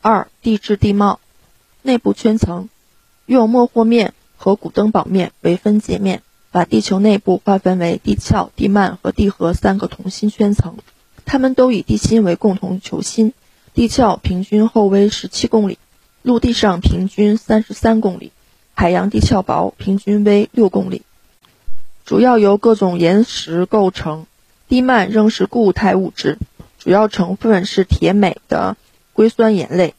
二、地质地貌，内部圈层，用莫霍面和古登堡面为分界面，把地球内部划分为地壳、地幔和地核三个同心圈层，它们都以地心为共同球心。地壳平均厚为十七公里，陆地上平均三十三公里，海洋地壳薄，平均为六公里。主要由各种岩石构成，地幔仍是固态物质，主要成分是铁镁的硅酸盐类，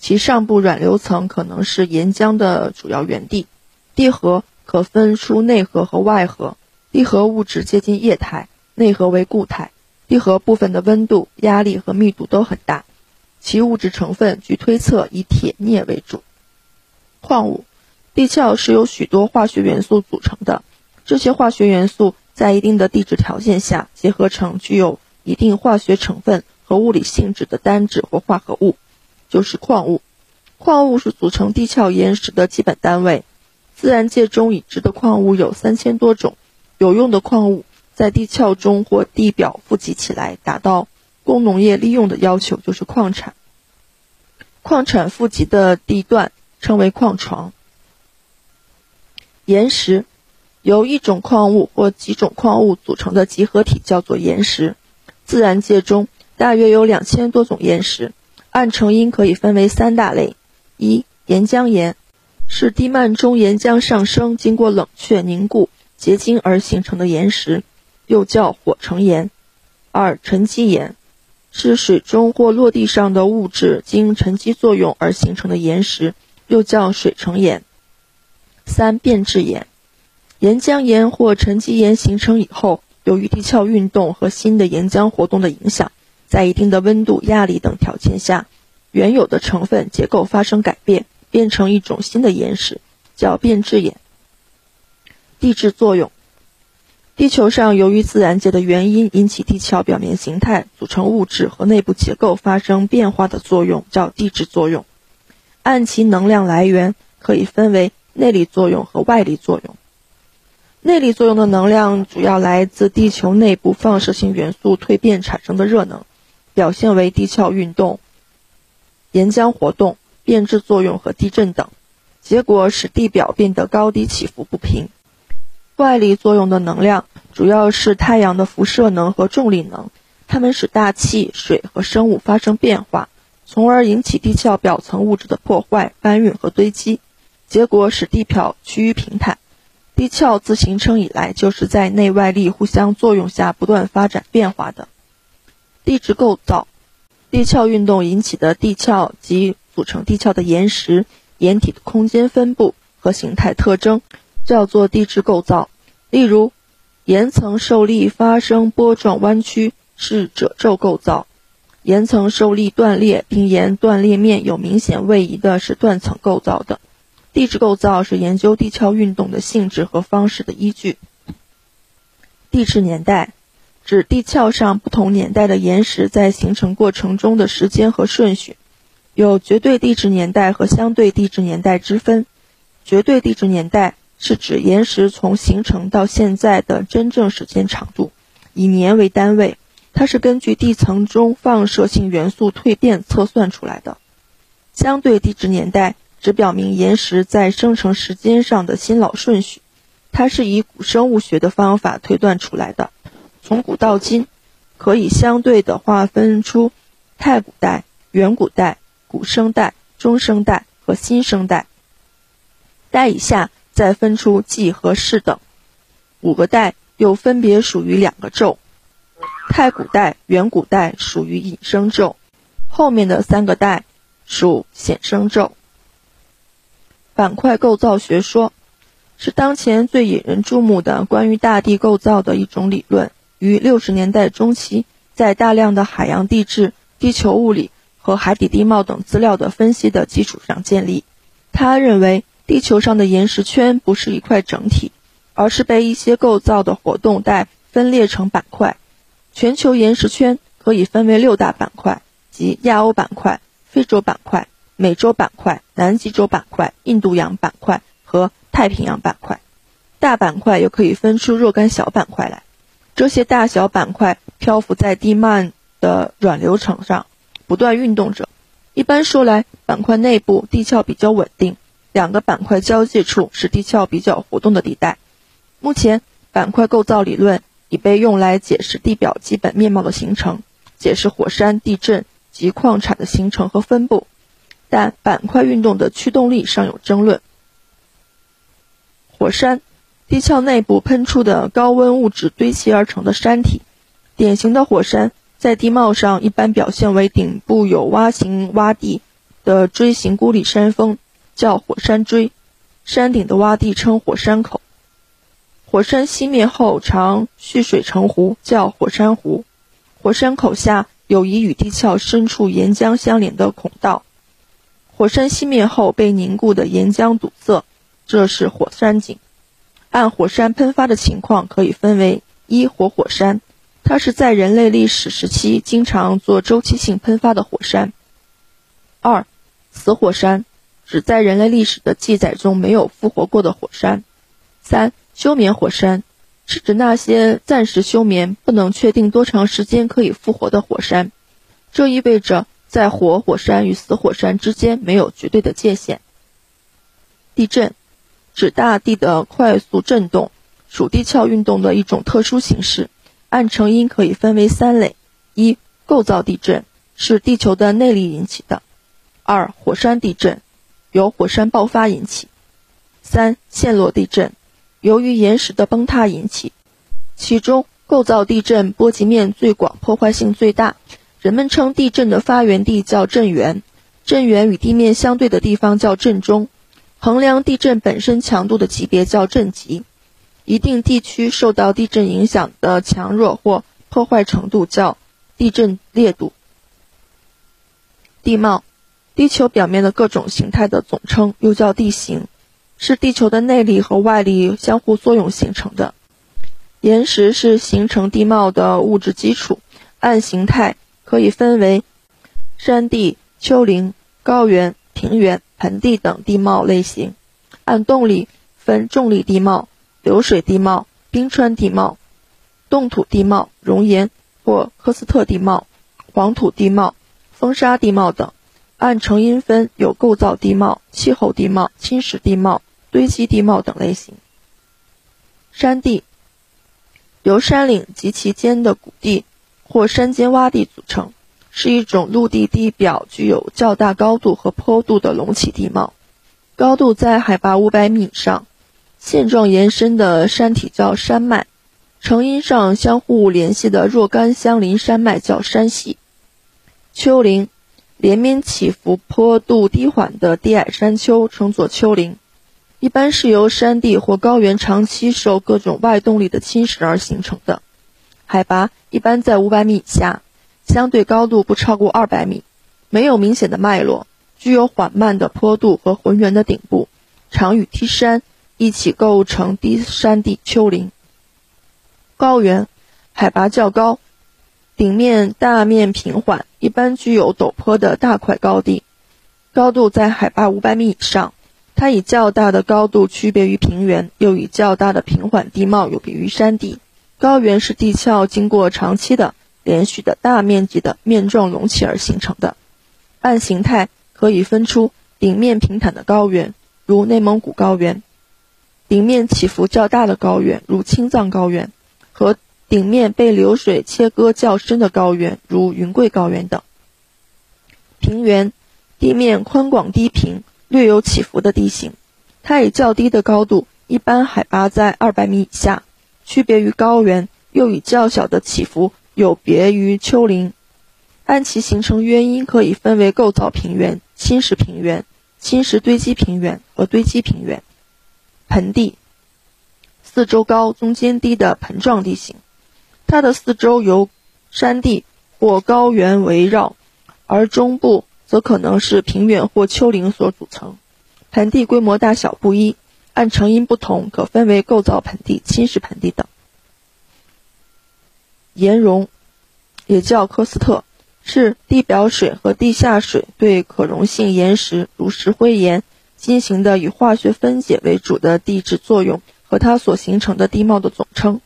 其上部软流层可能是岩浆的主要源地。地核可分出内核和外核，地核物质接近液态，内核为固态。地核部分的温度、压力和密度都很大，其物质成分据推测以铁镍为主。矿物，地壳是由许多化学元素组成的。这些化学元素在一定的地质条件下结合成具有一定化学成分和物理性质的单质或化合物，就是矿物。矿物是组成地壳岩石的基本单位。自然界中已知的矿物有三千多种。有用的矿物在地壳中或地表富集起来，达到供农业利用的要求，就是矿产。矿产富集的地段称为矿床。岩石。由一种矿物或几种矿物组成的集合体叫做岩石。自然界中大约有两千多种岩石，按成因可以分为三大类：一、岩浆岩，是地幔中岩浆上升，经过冷却凝固结晶而形成的岩石，又叫火成岩；二、沉积岩，是水中或陆地上的物质经沉积作用而形成的岩石，又叫水成岩；三、变质岩。岩浆岩或沉积岩形成以后，由于地壳运动和新的岩浆活动的影响，在一定的温度、压力等条件下，原有的成分结构发生改变，变成一种新的岩石，叫变质岩。地质作用：地球上由于自然界的原因引起地壳表面形态、组成物质和内部结构发生变化的作用，叫地质作用。按其能量来源，可以分为内力作用和外力作用。内力作用的能量主要来自地球内部放射性元素蜕变产生的热能，表现为地壳运动、岩浆活动、变质作用和地震等，结果使地表变得高低起伏不平。外力作用的能量主要是太阳的辐射能和重力能，它们使大气、水和生物发生变化，从而引起地壳表层物质的破坏、搬运和堆积，结果使地表趋于平坦。地壳自形成以来，就是在内外力互相作用下不断发展变化的。地质构造，地壳运动引起的地壳及组成地壳的岩石、岩体的空间分布和形态特征，叫做地质构造。例如，岩层受力发生波状弯曲，是褶皱构造；岩层受力断裂并沿断裂面有明显位移的，是断层构造的。地质构造是研究地壳运动的性质和方式的依据。地质年代指地壳上不同年代的岩石在形成过程中的时间和顺序，有绝对地质年代和相对地质年代之分。绝对地质年代是指岩石从形成到现在的真正时间长度，以年为单位，它是根据地层中放射性元素蜕变测算出来的。相对地质年代。只表明岩石在生成时间上的新老顺序，它是以古生物学的方法推断出来的。从古到今，可以相对的划分出太古代、远古代、古生代、中生代和新生代。代以下再分出纪和世等五个代，又分别属于两个宙。太古代、远古代属于隐生宙，后面的三个代属显生宙。板块构造学说是当前最引人注目的关于大地构造的一种理论。于六十年代中期，在大量的海洋地质、地球物理和海底地貌等资料的分析的基础上建立。他认为，地球上的岩石圈不是一块整体，而是被一些构造的活动带分裂成板块。全球岩石圈可以分为六大板块，即亚欧板块、非洲板块。美洲板块、南极洲板块、印度洋板块和太平洋板块，大板块又可以分出若干小板块来。这些大小板块漂浮在地幔的软流层上，不断运动着，一般说来，板块内部地壳比较稳定，两个板块交界处是地壳比较活动的地带。目前，板块构造理论已被用来解释地表基本面貌的形成，解释火山、地震及矿产的形成和分布，但板块运动的驱动力尚有争论。火山，地壳内部喷出的高温物质堆砌而成的山体，典型的火山。在地貌上，一般表现为顶部有洼形洼地的锥形孤立山峰，叫火山锥；山顶的洼地称火山口。火山熄灭后常蓄水成湖，叫火山湖。火山口下有一与地壳深处岩浆相连的孔道。火山熄灭后被凝固的岩浆堵塞，这是火山井。按火山喷发的情况，可以分为一活火山。它是在人类历史时期经常做周期性喷发的火山。二，死火山，指在人类历史的记载中没有复活过的火山。三，休眠火山，是指那些暂时休眠、不能确定多长时间可以复活的火山。这意味着在活火山与死火山之间没有绝对的界限。地震，指大地的快速震动，属地壳运动的一种特殊形式。按成因可以分为三类：一、构造地震，是地球的内力引起的；二、火山地震，由火山爆发引起；三、陷落地震，由于岩石的崩塌引起。其中，构造地震波及面最广，破坏性最大。人们称地震的发源地叫震源，震源与地面相对的地方叫震中。衡量地震本身强度的级别叫震级。一定地区受到地震影响的强弱或破坏程度叫地震烈度。地貌，地球表面的各种形态的总称，又叫地形，是地球的内力和外力相互作用形成的。岩石是形成地貌的物质基础，按形态可以分为山地、丘陵、高原、平原、盆地等地貌类型；按动力分重力地貌。流水地貌、冰川地貌、冻土地貌、熔岩或科斯特地貌、黄土地貌、风沙地貌等。按成因分有构造地貌、气候地貌、侵蚀地貌、堆积地貌等类型。山地由山岭及其间的谷地或山间洼地组成，是一种陆地地表具有较大高度和坡度的隆起地貌，高度在海拔五百米以上。线状延伸的山体叫山脉，成因上相互联系的若干相邻山脉叫山系。丘陵，连绵起伏、坡度低缓的低矮山丘称作丘陵，一般是由山地或高原长期受各种外动力的侵蚀而形成的，海拔一般在五百米以下，相对高度不超过二百米，没有明显的脉络，具有缓慢的坡度和浑圆的顶部，常与梯山。一起构成低山地丘陵。高原海拔较高，顶面大面平缓，一般具有陡坡的大块高地，高度在海拔五百米以上。它以较大的高度区别于平原，又以较大的平缓地貌有别于山地。高原是地壳经过长期的连续的大面积的面状隆起而形成的。按形态可以分出顶面平坦的高原，如内蒙古高原。顶面起伏较大的高原，如青藏高原，和顶面被流水切割较深的高原，如云贵高原等。平原，地面宽广低平，略有起伏的地形，它以较低的高度，一般海拔在二百米以下，区别于高原，又以较小的起伏有别于丘陵。按其形成原因，可以分为构造平原、侵蚀平原、侵蚀堆积平原和堆积平原。盆地，四周高、中间低的盆状地形，它的四周由山地或高原围绕，而中部则可能是平原或丘陵所组成。盆地规模大小不一，按成因不同，可分为构造盆地、侵蚀盆地等。岩溶，也叫科斯特，是地表水和地下水对可溶性岩石，如石灰岩。进行的以化学分解为主的地质作用和它所形成的地貌的总称。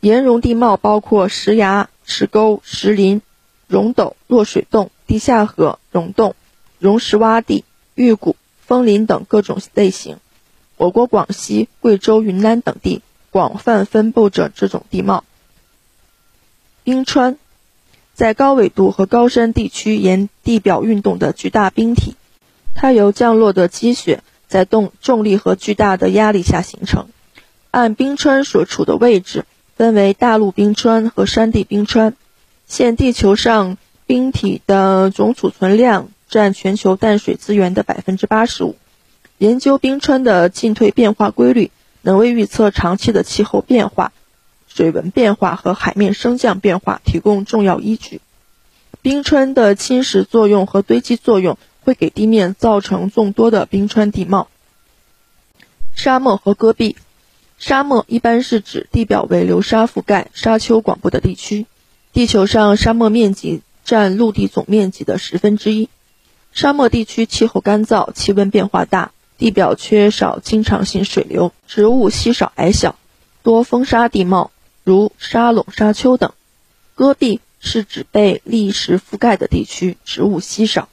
岩溶地貌包括石崖、石沟、石林、溶斗、落水洞、地下河、溶洞、溶石洼地、玉谷、枫林等各种类型。我国广西、贵州、云南等地广泛分布着这种地貌。冰川，在高纬度和高山地区沿地表运动的巨大冰体，它由降落的积雪在动重力和巨大的压力下形成。按冰川所处的位置，分为大陆冰川和山地冰川。现地球上冰体的总储存量占全球淡水资源的百分之八十五。研究冰川的进退变化规律，能为预测长期的气候变化、水文变化和海面升降变化提供重要依据。冰川的侵蚀作用和堆积作用会给地面造成众多的冰川地貌。沙漠和戈壁，沙漠一般是指地表为流沙覆盖、沙丘广布的地区。地球上沙漠面积占陆地总面积的十分之一。沙漠地区气候干燥，气温变化大。地表缺少经常性水流，植物稀少矮小，多风沙地貌，如沙垄、沙丘等。戈壁是指被砾石覆盖的地区，植物稀少。